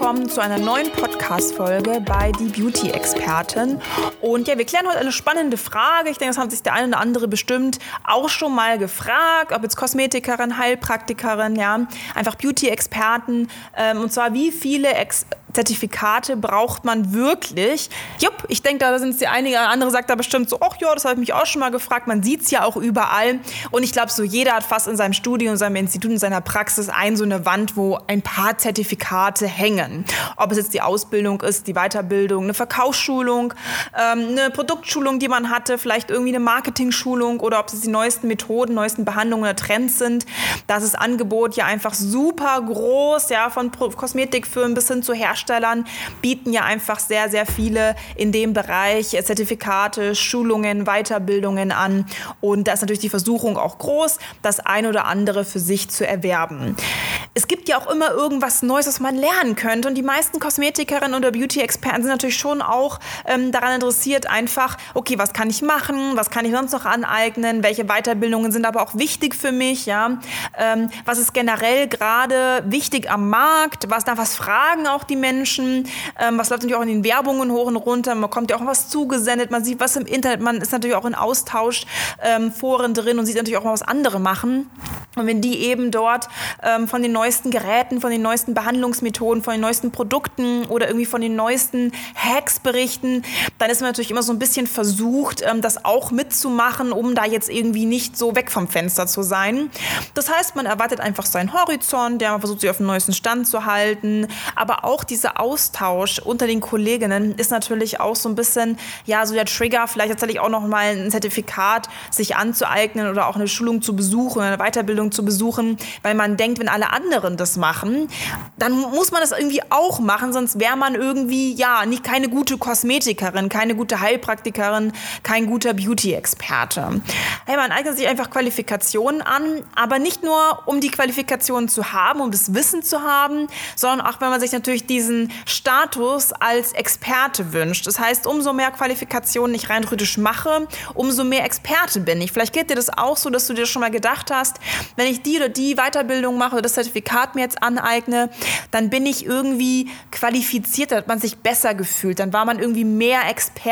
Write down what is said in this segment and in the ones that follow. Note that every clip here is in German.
willkommen zu einer neuen Podcast-Folge bei Die Beauty-Expertin. Und ja, wir klären heute eine spannende Frage. Ich denke, das hat sich der eine oder andere bestimmt auch schon mal gefragt, ob jetzt Kosmetikerin, Heilpraktikerin, ja, einfach Beauty-Experten. Ähm, und zwar, wie viele Ex Zertifikate braucht man wirklich? Jupp, ich denke, da sind es die einige, andere sagt da bestimmt so, ach ja, das habe ich mich auch schon mal gefragt. Man sieht es ja auch überall. Und ich glaube, so jeder hat fast in seinem Studium, in seinem Institut, in seiner Praxis ein so eine Wand, wo ein paar Zertifikate hängen. Ob es jetzt die Ausbildung ist, die Weiterbildung, eine Verkaufsschulung, ähm, eine Produktschulung, die man hatte, vielleicht irgendwie eine Marketing-Schulung oder ob es die neuesten Methoden, neuesten Behandlungen oder Trends sind. Das ist Angebot ja einfach super groß, ja, von Kosmetikfirmen bis hin zu Herstellern Herstellern bieten ja einfach sehr, sehr viele in dem Bereich Zertifikate, Schulungen, Weiterbildungen an. Und da ist natürlich die Versuchung auch groß, das ein oder andere für sich zu erwerben. Es gibt ja auch immer irgendwas Neues, was man lernen könnte. Und die meisten Kosmetikerinnen oder Beauty-Experten sind natürlich schon auch ähm, daran interessiert, einfach, okay, was kann ich machen, was kann ich sonst noch aneignen, welche Weiterbildungen sind aber auch wichtig für mich, ja. Ähm, was ist generell gerade wichtig am Markt, was da was fragen auch die Menschen Menschen. Ähm, was läuft natürlich auch in den Werbungen hoch und runter. Man kommt ja auch was zugesendet. Man sieht was im Internet. Man ist natürlich auch in Austausch ähm, Foren drin und sieht natürlich auch mal, was andere machen. Und wenn die eben dort ähm, von den neuesten Geräten, von den neuesten Behandlungsmethoden, von den neuesten Produkten oder irgendwie von den neuesten Hacks berichten, dann ist man natürlich immer so ein bisschen versucht, ähm, das auch mitzumachen, um da jetzt irgendwie nicht so weg vom Fenster zu sein. Das heißt, man erwartet einfach seinen Horizont, der versucht, sich auf den neuesten Stand zu halten, aber auch dieser Austausch unter den Kolleginnen ist natürlich auch so ein bisschen, ja, so der Trigger, vielleicht tatsächlich auch noch mal ein Zertifikat sich anzueignen oder auch eine Schulung zu besuchen, eine Weiterbildung zu besuchen, weil man denkt, wenn alle anderen das machen, dann muss man das irgendwie auch machen, sonst wäre man irgendwie, ja, nicht keine gute Kosmetikerin, keine gute Heilpraktikerin, kein guter Beauty-Experte. Hey, man eignet sich einfach Qualifikationen an, aber nicht nur, um die Qualifikationen zu haben, um das Wissen zu haben, sondern auch, wenn man sich natürlich diese diesen Status als Experte wünscht. Das heißt, umso mehr Qualifikationen ich rein theoretisch mache, umso mehr Experte bin ich. Vielleicht geht dir das auch so, dass du dir schon mal gedacht hast, wenn ich die oder die Weiterbildung mache oder das Zertifikat mir jetzt aneigne, dann bin ich irgendwie qualifiziert, dann hat man sich besser gefühlt, dann war man irgendwie mehr Experte,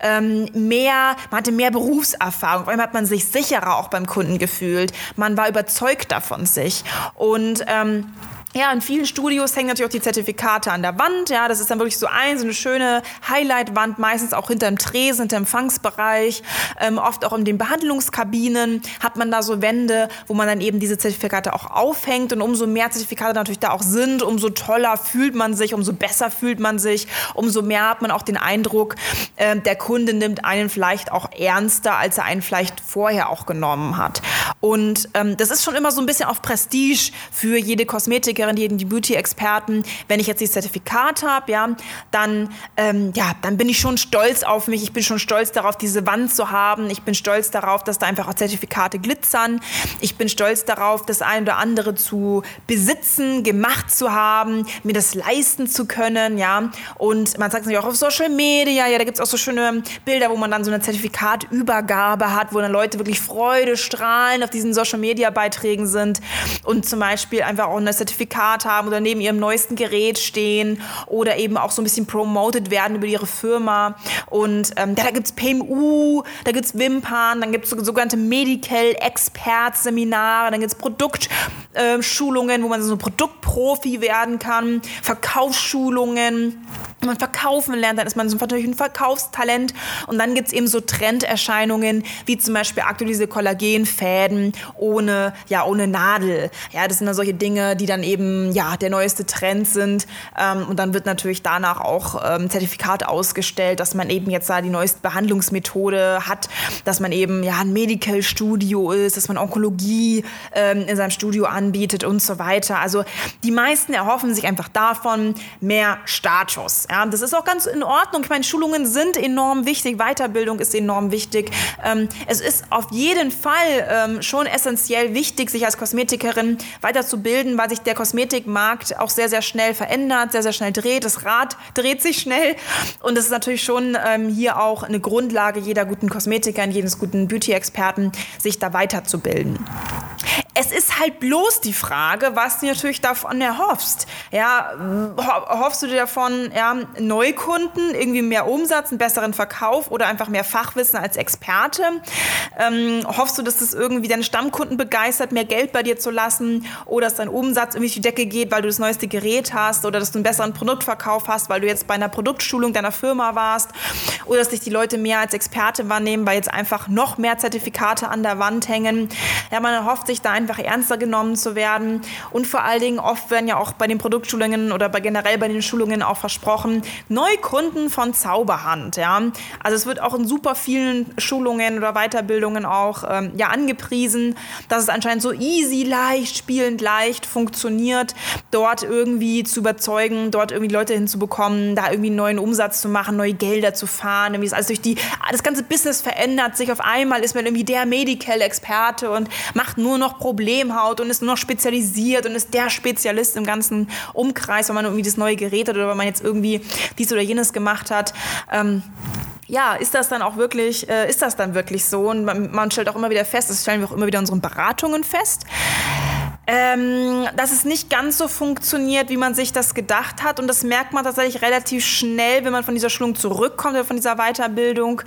ähm, mehr, man hatte mehr Berufserfahrung, vor allem hat man sich sicherer auch beim Kunden gefühlt, man war überzeugt davon sich. Und ähm, ja, in vielen Studios hängen natürlich auch die Zertifikate an der Wand. Ja, das ist dann wirklich so ein, so eine schöne Highlight-Wand, meistens auch hinter dem Tresen, hinter dem Empfangsbereich. Ähm, oft auch in den Behandlungskabinen hat man da so Wände, wo man dann eben diese Zertifikate auch aufhängt. Und umso mehr Zertifikate natürlich da auch sind, umso toller fühlt man sich, umso besser fühlt man sich, umso mehr hat man auch den Eindruck, äh, der Kunde nimmt einen vielleicht auch ernster, als er einen vielleicht vorher auch genommen hat. Und ähm, das ist schon immer so ein bisschen auf Prestige für jede Kosmetikerin jeden die Beauty-Experten, wenn ich jetzt dieses Zertifikat habe, ja, dann, ähm, ja, dann bin ich schon stolz auf mich. Ich bin schon stolz darauf, diese Wand zu haben. Ich bin stolz darauf, dass da einfach auch Zertifikate glitzern. Ich bin stolz darauf, das ein oder andere zu besitzen, gemacht zu haben, mir das leisten zu können, ja. Und man sagt es natürlich auch auf Social Media, ja, da gibt es auch so schöne Bilder, wo man dann so eine Zertifikatübergabe hat, wo dann Leute wirklich Freude strahlen auf diesen Social Media Beiträgen sind und zum Beispiel einfach auch ein Zertifikat Zertifikat haben oder neben ihrem neuesten Gerät stehen oder eben auch so ein bisschen promoted werden über ihre Firma. Und ähm, da gibt es PMU, da gibt es Wimpern, dann gibt es sogenannte Medical Expert Seminare, dann gibt es Produktschulungen, äh, wo man so ein Produktprofi werden kann, Verkaufsschulungen man verkaufen lernt, dann ist man natürlich ein Verkaufstalent. Und dann gibt es eben so Trenderscheinungen, wie zum Beispiel aktuell diese Kollagenfäden ohne, ja, ohne Nadel. Ja, das sind dann solche Dinge, die dann eben ja, der neueste Trend sind. Ähm, und dann wird natürlich danach auch ähm, Zertifikat ausgestellt, dass man eben jetzt da die neueste Behandlungsmethode hat, dass man eben ja ein Medical Studio ist, dass man Onkologie ähm, in seinem Studio anbietet und so weiter. Also die meisten erhoffen sich einfach davon mehr Status. Ja, das ist auch ganz in Ordnung. Ich meine, Schulungen sind enorm wichtig, Weiterbildung ist enorm wichtig. Ähm, es ist auf jeden Fall ähm, schon essentiell wichtig, sich als Kosmetikerin weiterzubilden, weil sich der Kosmetikmarkt auch sehr, sehr schnell verändert, sehr, sehr schnell dreht. Das Rad dreht sich schnell und es ist natürlich schon ähm, hier auch eine Grundlage jeder guten Kosmetikerin, jedes guten Beauty-Experten, sich da weiterzubilden. Es ist halt bloß die Frage, was du natürlich davon erhoffst. Ja, hoffst du dir davon, ja, Neukunden, irgendwie mehr Umsatz, einen besseren Verkauf oder einfach mehr Fachwissen als Experte? Ähm, hoffst du, dass das irgendwie deine Stammkunden begeistert, mehr Geld bei dir zu lassen oder dass dein Umsatz irgendwie die Decke geht, weil du das neueste Gerät hast oder dass du einen besseren Produktverkauf hast, weil du jetzt bei einer Produktschulung deiner Firma warst oder dass dich die Leute mehr als Experte wahrnehmen, weil jetzt einfach noch mehr Zertifikate an der Wand hängen? Ja, man erhofft sich da einfach ernster genommen zu werden und vor allen Dingen oft werden ja auch bei den Produktschulungen oder bei generell bei den Schulungen auch versprochen, Neukunden von Zauberhand. Ja? Also es wird auch in super vielen Schulungen oder Weiterbildungen auch ähm, ja, angepriesen, dass es anscheinend so easy, leicht, spielend leicht funktioniert, dort irgendwie zu überzeugen, dort irgendwie Leute hinzubekommen, da irgendwie einen neuen Umsatz zu machen, neue Gelder zu fahren. Irgendwie ist alles durch die, das ganze Business verändert sich. Auf einmal ist man irgendwie der Medical-Experte und macht nur noch Problemhaut und ist nur noch spezialisiert und ist der Spezialist im ganzen Umkreis, weil man irgendwie das neue Gerät hat oder weil man jetzt irgendwie dies oder jenes gemacht hat. Ähm, ja, ist das dann auch wirklich, äh, ist das dann wirklich so? Und man, man, stellt auch immer wieder fest, das stellen wir auch immer wieder in unseren Beratungen fest, ähm, dass es nicht ganz so funktioniert, wie man sich das gedacht hat. Und das merkt man tatsächlich relativ schnell, wenn man von dieser Schulung zurückkommt oder von dieser Weiterbildung,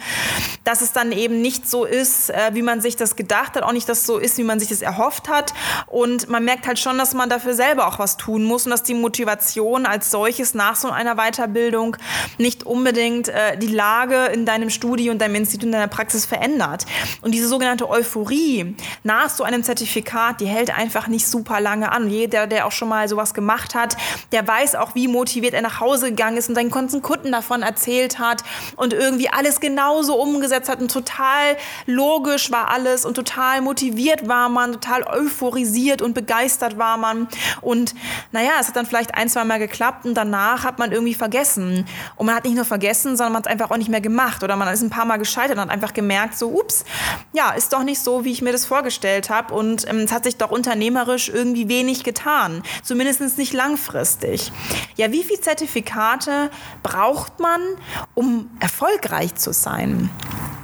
dass es dann eben nicht so ist, äh, wie man sich das gedacht hat, auch nicht das so ist, wie man sich das erhofft hat. Und man merkt halt schon, dass man dafür selber auch was tun muss und dass die Motivation als solches nach so einer Weiterbildung nicht unbedingt äh, die Lage in deinem Studio und deinem Institut, in deiner Praxis verändert. Und diese sogenannte Euphorie nach so einem Zertifikat, die hält einfach nicht super lange an. Jeder, der auch schon mal sowas gemacht hat, der weiß auch, wie motiviert er nach Hause gegangen ist und seinen ganzen Kunden davon erzählt hat und irgendwie alles genauso umgesetzt hat und total logisch war alles und total motiviert war man, total euphorisiert und begeistert war man. Und naja, es hat dann vielleicht ein, zwei Mal geklappt und danach hat man irgendwie vergessen. Und man hat nicht nur vergessen, sondern man hat es einfach auch nicht mehr gemacht oder man ist ein paar Mal gescheitert und hat einfach gemerkt, so, ups, ja, ist doch nicht so, wie ich mir das vorgestellt habe und ähm, es hat sich doch unternehmerisch unternehmerisch irgendwie wenig getan. Zumindest nicht langfristig. Ja, wie viele Zertifikate braucht man, um erfolgreich zu sein?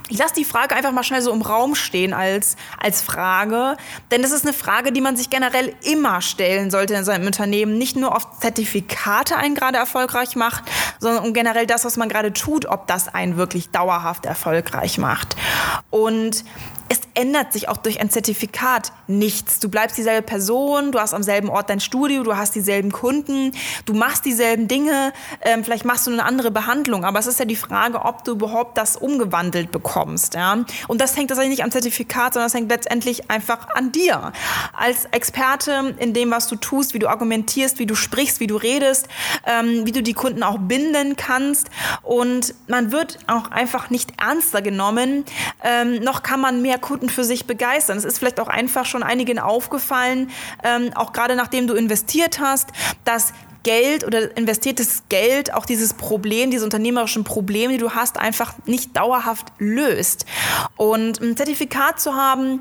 Ich lasse die Frage einfach mal schnell so im Raum stehen als, als Frage, denn das ist eine Frage, die man sich generell immer stellen sollte in seinem Unternehmen. Nicht nur auf Zertifikate einen gerade erfolgreich macht, sondern um generell das, was man gerade tut, ob das einen wirklich dauerhaft erfolgreich macht. Und es ändert sich auch durch ein Zertifikat nichts. Du bleibst dieselbe Person, du hast am selben Ort dein Studio, du hast dieselben Kunden, du machst dieselben Dinge, ähm, vielleicht machst du eine andere Behandlung, aber es ist ja die Frage, ob du überhaupt das umgewandelt bekommst. Ja? Und das hängt tatsächlich nicht am Zertifikat, sondern das hängt letztendlich einfach an dir. Als Experte in dem, was du tust, wie du argumentierst, wie du sprichst, wie du redest, ähm, wie du die Kunden auch binden kannst. Und man wird auch einfach nicht ernster genommen, ähm, noch kann man mehr Kunden für sich begeistern. Es ist vielleicht auch einfach schon einigen aufgefallen, ähm, auch gerade nachdem du investiert hast, dass Geld oder investiertes Geld auch dieses Problem, diese unternehmerischen Probleme, die du hast, einfach nicht dauerhaft löst. Und ein Zertifikat zu haben,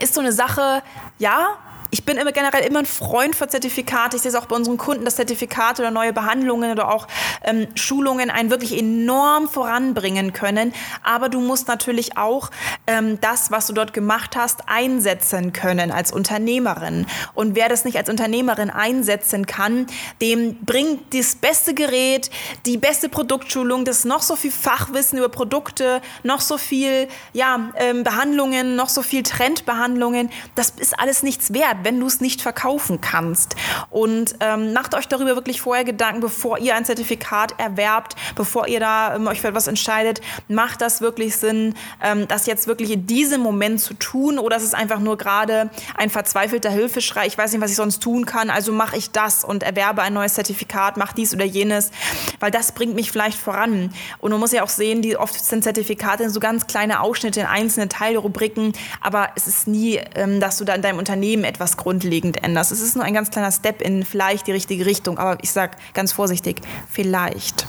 ist so eine Sache, ja, ich bin immer generell immer ein Freund von Zertifikaten. Ich sehe es auch bei unseren Kunden, dass Zertifikate oder neue Behandlungen oder auch ähm, Schulungen einen wirklich enorm voranbringen können. Aber du musst natürlich auch ähm, das, was du dort gemacht hast, einsetzen können als Unternehmerin. Und wer das nicht als Unternehmerin einsetzen kann, dem bringt das beste Gerät, die beste Produktschulung, das noch so viel Fachwissen über Produkte, noch so viel ja, ähm, Behandlungen, noch so viel Trendbehandlungen, das ist alles nichts wert wenn du es nicht verkaufen kannst. Und ähm, macht euch darüber wirklich vorher Gedanken, bevor ihr ein Zertifikat erwerbt, bevor ihr da ähm, euch für etwas entscheidet. Macht das wirklich Sinn, ähm, das jetzt wirklich in diesem Moment zu tun oder ist es einfach nur gerade ein verzweifelter Hilfeschrei? Ich weiß nicht, was ich sonst tun kann, also mache ich das und erwerbe ein neues Zertifikat, mache dies oder jenes, weil das bringt mich vielleicht voran. Und man muss ja auch sehen, die oft sind Zertifikate so ganz kleine Ausschnitte in einzelne Teilrubriken, aber es ist nie, ähm, dass du da in deinem Unternehmen etwas grundlegend änderst. Es ist nur ein ganz kleiner Step in vielleicht die richtige Richtung, aber ich sage ganz vorsichtig, vielleicht.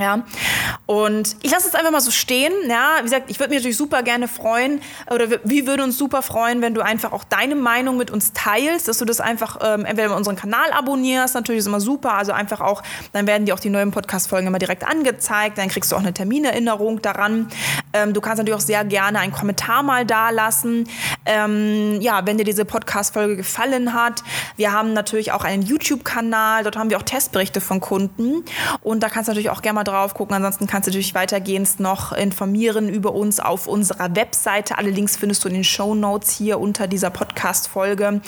Ja, und ich lasse es einfach mal so stehen. Ja, wie gesagt, ich würde mich natürlich super gerne freuen oder wir würden uns super freuen, wenn du einfach auch deine Meinung mit uns teilst, dass du das einfach ähm, entweder unseren Kanal abonnierst, natürlich ist immer super, also einfach auch, dann werden dir auch die neuen Podcast-Folgen immer direkt angezeigt, dann kriegst du auch eine Terminerinnerung daran. Ähm, du kannst natürlich auch sehr gerne einen Kommentar mal da lassen. Ähm, ja, wenn dir diese Podcast-Folge gefallen hat. Wir haben natürlich auch einen YouTube-Kanal, dort haben wir auch Testberichte von Kunden und da kannst du natürlich auch gerne mal drauf gucken. Ansonsten kannst du dich weitergehend noch informieren über uns auf unserer Webseite. Alle Links findest du in den Show Notes hier unter dieser Podcast-Folge.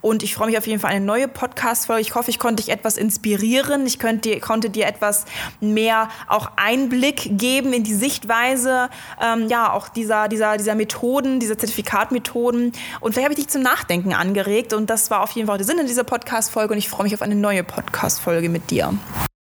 Und ich freue mich auf jeden Fall eine neue Podcast-Folge. Ich hoffe, ich konnte dich etwas inspirieren. Ich könnte, konnte dir etwas mehr auch Einblick geben in die Sichtweise, ähm, ja, auch dieser, dieser, dieser Methoden, dieser Zertifikatmethoden. Und vielleicht habe ich dich zum Nachdenken angeregt. Und das war auf jeden Fall der Sinn in dieser Podcast-Folge. Und ich freue mich auf eine neue Podcast-Folge mit dir.